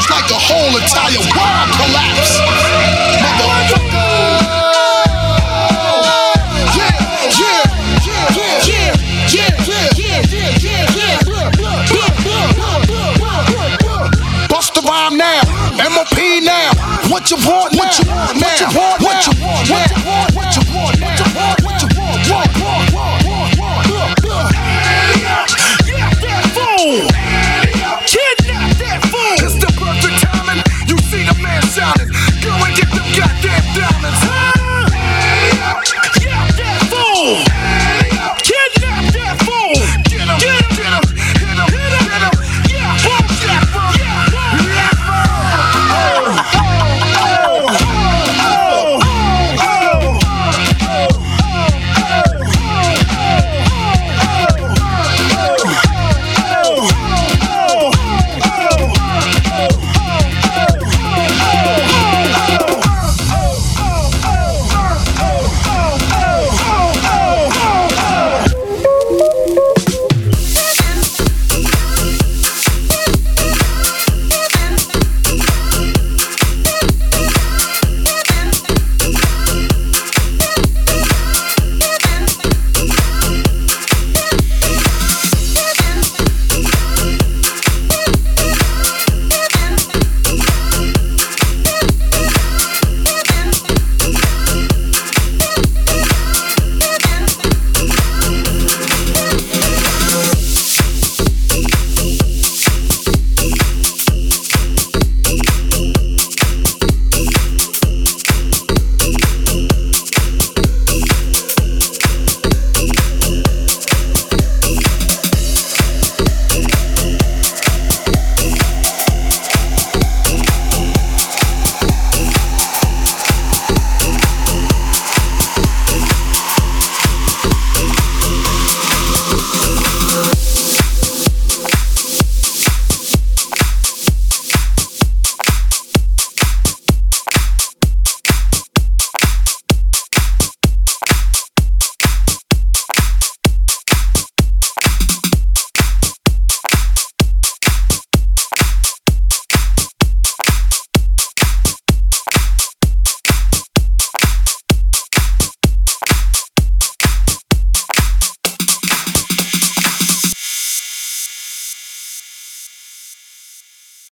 it's like the whole entire world collapse. Motherfucker. Now, MOP now. What you want? What you want? What you want? What you want? What you want? Get the gut.